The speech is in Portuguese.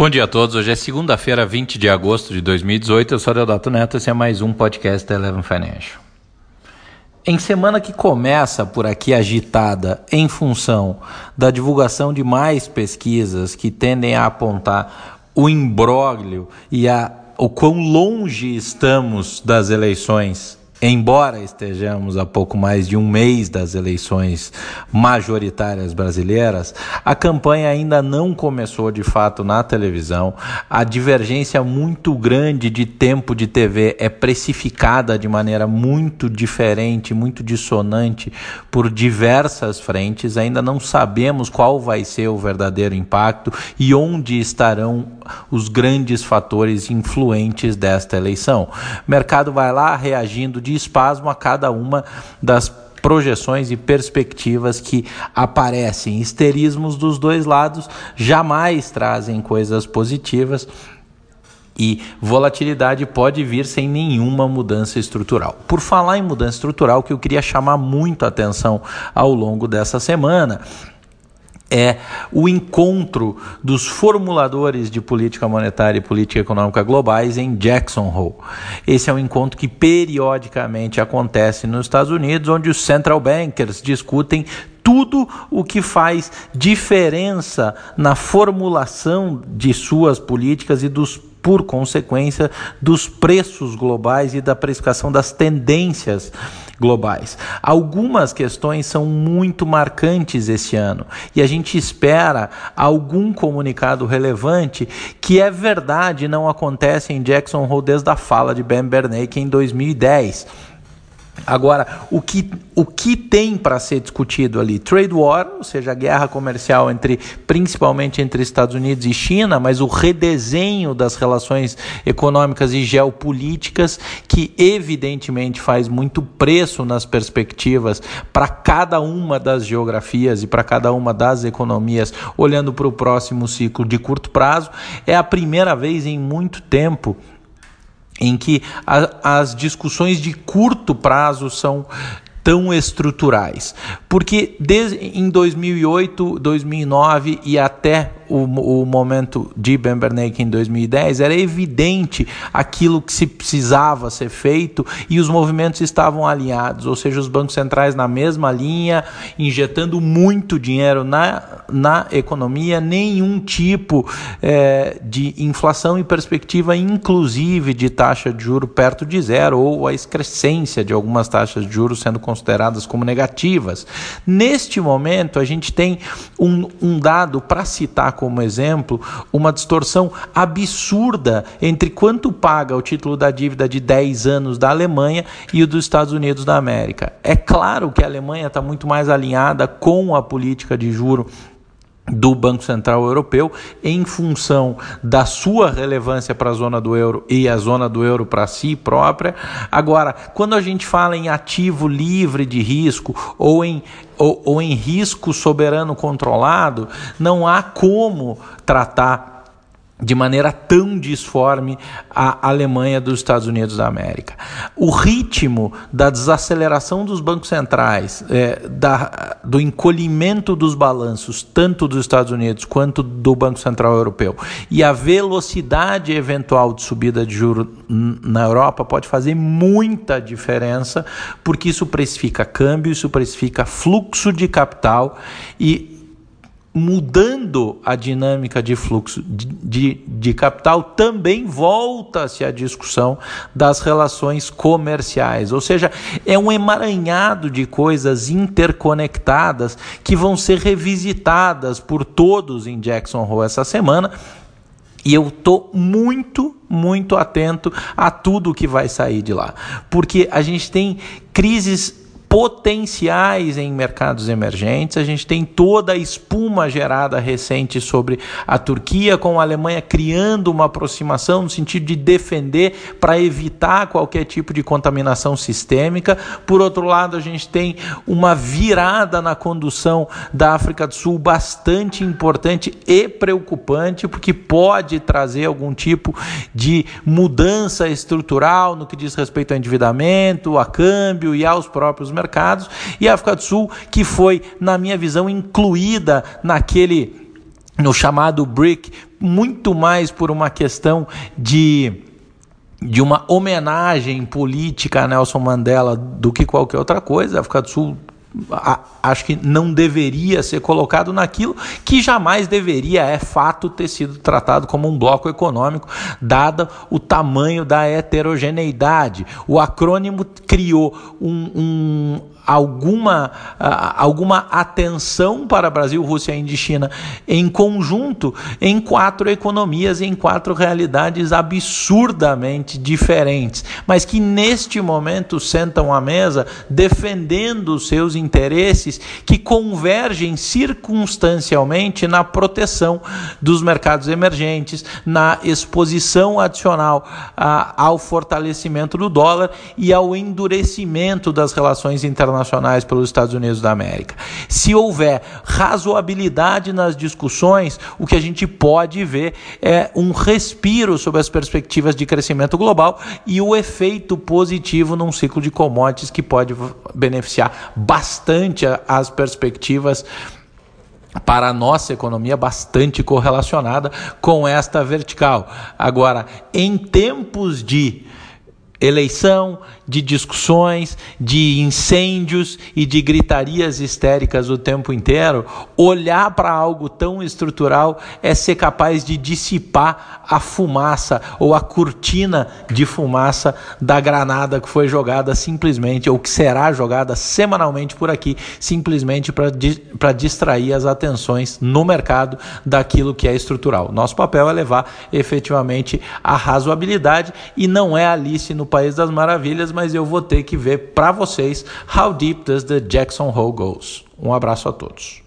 Bom dia a todos. Hoje é segunda-feira, 20 de agosto de 2018. Eu sou Deodato Neto. Esse é mais um podcast da Eleven Financial. Em semana que começa por aqui agitada em função da divulgação de mais pesquisas que tendem a apontar o imbróglio e a, o quão longe estamos das eleições Embora estejamos a pouco mais de um mês das eleições majoritárias brasileiras, a campanha ainda não começou de fato na televisão. A divergência muito grande de tempo de TV é precificada de maneira muito diferente, muito dissonante por diversas frentes. Ainda não sabemos qual vai ser o verdadeiro impacto e onde estarão os grandes fatores influentes desta eleição. O mercado vai lá reagindo de de espasmo a cada uma das projeções e perspectivas que aparecem. Histerismos dos dois lados jamais trazem coisas positivas. E volatilidade pode vir sem nenhuma mudança estrutural. Por falar em mudança estrutural, que eu queria chamar muito a atenção ao longo dessa semana é o encontro dos formuladores de política monetária e política econômica globais em Jackson Hole. Esse é um encontro que periodicamente acontece nos Estados Unidos, onde os central bankers discutem tudo o que faz diferença na formulação de suas políticas e dos por consequência dos preços globais e da precificação das tendências globais. Algumas questões são muito marcantes esse ano e a gente espera algum comunicado relevante que é verdade não acontece em Jackson Hole desde a fala de Ben Bernanke em 2010 Agora, o que, o que tem para ser discutido ali? Trade war, ou seja, a guerra comercial entre, principalmente entre Estados Unidos e China, mas o redesenho das relações econômicas e geopolíticas, que evidentemente faz muito preço nas perspectivas para cada uma das geografias e para cada uma das economias, olhando para o próximo ciclo de curto prazo. É a primeira vez em muito tempo em que a, as discussões de curto prazo são tão estruturais. Porque desde em 2008, 2009 e até o, o momento de Ben Bernanke em 2010, era evidente aquilo que se precisava ser feito e os movimentos estavam alinhados, ou seja, os bancos centrais na mesma linha, injetando muito dinheiro na, na economia, nenhum tipo é, de inflação e perspectiva, inclusive de taxa de juro perto de zero ou a excrescência de algumas taxas de juros sendo consideradas como negativas. Neste momento, a gente tem um, um dado para citar como exemplo uma distorção absurda entre quanto paga o título da dívida de 10 anos da Alemanha e o dos Estados Unidos da América. É claro que a Alemanha está muito mais alinhada com a política de juro do Banco Central Europeu em função da sua relevância para a zona do euro e a zona do euro para si própria. Agora, quando a gente fala em ativo livre de risco ou em, ou, ou em risco soberano controlado, não há como tratar de maneira tão disforme a Alemanha dos Estados Unidos da América. O ritmo da desaceleração dos bancos centrais, é, da, do encolhimento dos balanços, tanto dos Estados Unidos quanto do Banco Central Europeu, e a velocidade eventual de subida de juros na Europa pode fazer muita diferença, porque isso precifica câmbio, isso precifica fluxo de capital e mudando a dinâmica de fluxo de, de, capital, também volta-se a discussão das relações comerciais. Ou seja, é um emaranhado de coisas interconectadas que vão ser revisitadas por todos em Jackson Hole essa semana. E eu estou muito, muito atento a tudo que vai sair de lá. Porque a gente tem crises potenciais em mercados emergentes. A gente tem toda a espuma gerada recente sobre a Turquia, com a Alemanha criando uma aproximação no sentido de defender para evitar qualquer tipo de contaminação sistêmica. Por outro lado, a gente tem uma virada na condução da África do Sul bastante importante e preocupante, porque pode trazer algum tipo de mudança estrutural no que diz respeito ao endividamento, a câmbio e aos próprios mercados mercados, e a África do Sul, que foi, na minha visão, incluída naquele no chamado BRIC, muito mais por uma questão de de uma homenagem política a Nelson Mandela do que qualquer outra coisa. A África do Sul acho que não deveria ser colocado naquilo que jamais deveria, é fato, ter sido tratado como um bloco econômico, dado o tamanho da heterogeneidade. O acrônimo criou um, um alguma, alguma atenção para Brasil, Rússia, Índia e China em conjunto em quatro economias, em quatro realidades absurdamente diferentes, mas que neste momento sentam à mesa defendendo os seus interesses que convergem circunstancialmente na proteção dos mercados emergentes, na exposição adicional ao fortalecimento do dólar e ao endurecimento das relações internacionais internacionais pelos Estados Unidos da América. Se houver razoabilidade nas discussões, o que a gente pode ver é um respiro sobre as perspectivas de crescimento global e o efeito positivo num ciclo de commodities que pode beneficiar bastante as perspectivas para a nossa economia bastante correlacionada com esta vertical. Agora, em tempos de eleição, de discussões, de incêndios e de gritarias histéricas o tempo inteiro, olhar para algo tão estrutural é ser capaz de dissipar a fumaça ou a cortina de fumaça da granada que foi jogada simplesmente, ou que será jogada semanalmente por aqui, simplesmente para distrair as atenções no mercado daquilo que é estrutural. Nosso papel é levar efetivamente a razoabilidade e não é Alice no País das Maravilhas, mas eu vou ter que ver para vocês How Deep Does the Jackson Hole Goes. Um abraço a todos.